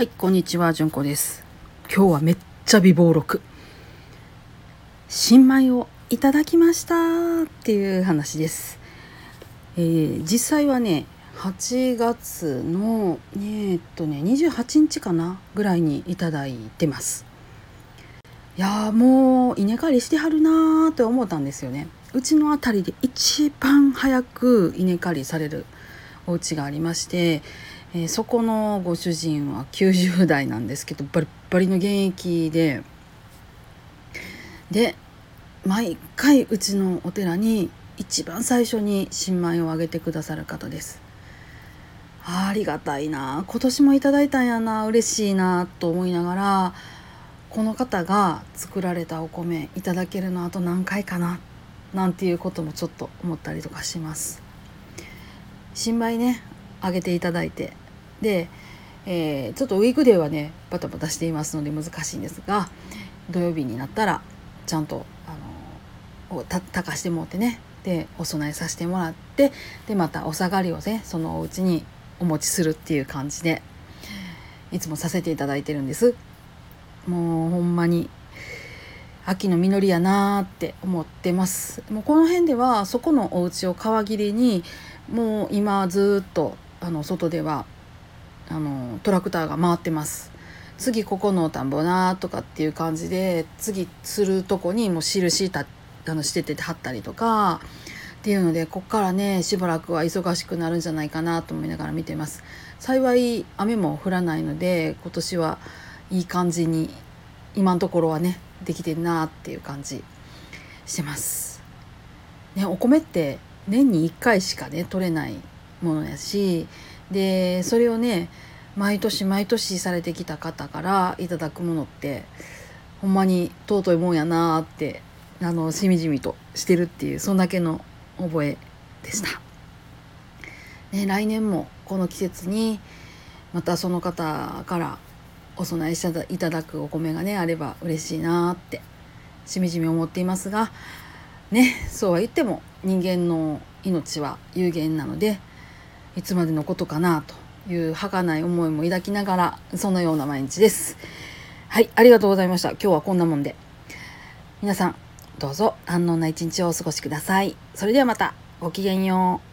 はい、こんにちは、じゅんこです。今日はめっちゃ美貌録。新米をいただきましたっていう話です。えー実際はね、8月の、ねえっとね、28日かなぐらいにいただいてます。いやーもう稲刈りしてはるなーって思ったんですよね。うちの辺りで一番早く稲刈りされるお家がありまして、えーそこのご主人は90代なんですけどバリバリの現役でで毎回うちのお寺に一番最初に新米をあげてくださる方です。ありがたいな今年もいただいたんやな嬉しいなと思いながらこの方が作られたお米いただけるのあと何回かななんていうこともちょっと思ったりとかします。新米ねあげていただいてで、えーちょっとウィークデーはねバタバタしていますので難しいんですが土曜日になったらちゃんとあのおたかしてもらってねでお供えさせてもらってでまたお下がりをねそのお家にお持ちするっていう感じでいつもさせていただいてるんです。もうほんまに秋の実りやなーって思ってますもうこの辺ではそこのお家を皮切りにもう今ずっとあの外ではあのトラクターが回ってます次ここの田んぼなとかっていう感じで次するとこにもう印たあのしてて貼ったりとかっていうのでこっからねしばらくは忙しくなるんじゃないかなと思いながら見てます幸い雨も降らないので今年はいい感じに今のところはねできてるなっていう感じしてます。ね、お米って年に1回しかね取れないものやしでそれをね毎年毎年されてきた方からいただくものってほんまに尊いもんやなってあのしみじみとしてるっていうそんだけの覚えでした。ね、来年もこの季節にまたその方からお供えしていただくお米がねあれば嬉しいなってしみじみ思っていますがねそうは言っても人間の命は有限なのでいつまでのことかなという儚い思いも抱きながらそのような毎日です。はいありがとうございました今日はこんなもんで皆さんどうぞ安穏な一日をお過ごしください。それではまたごきげんよう。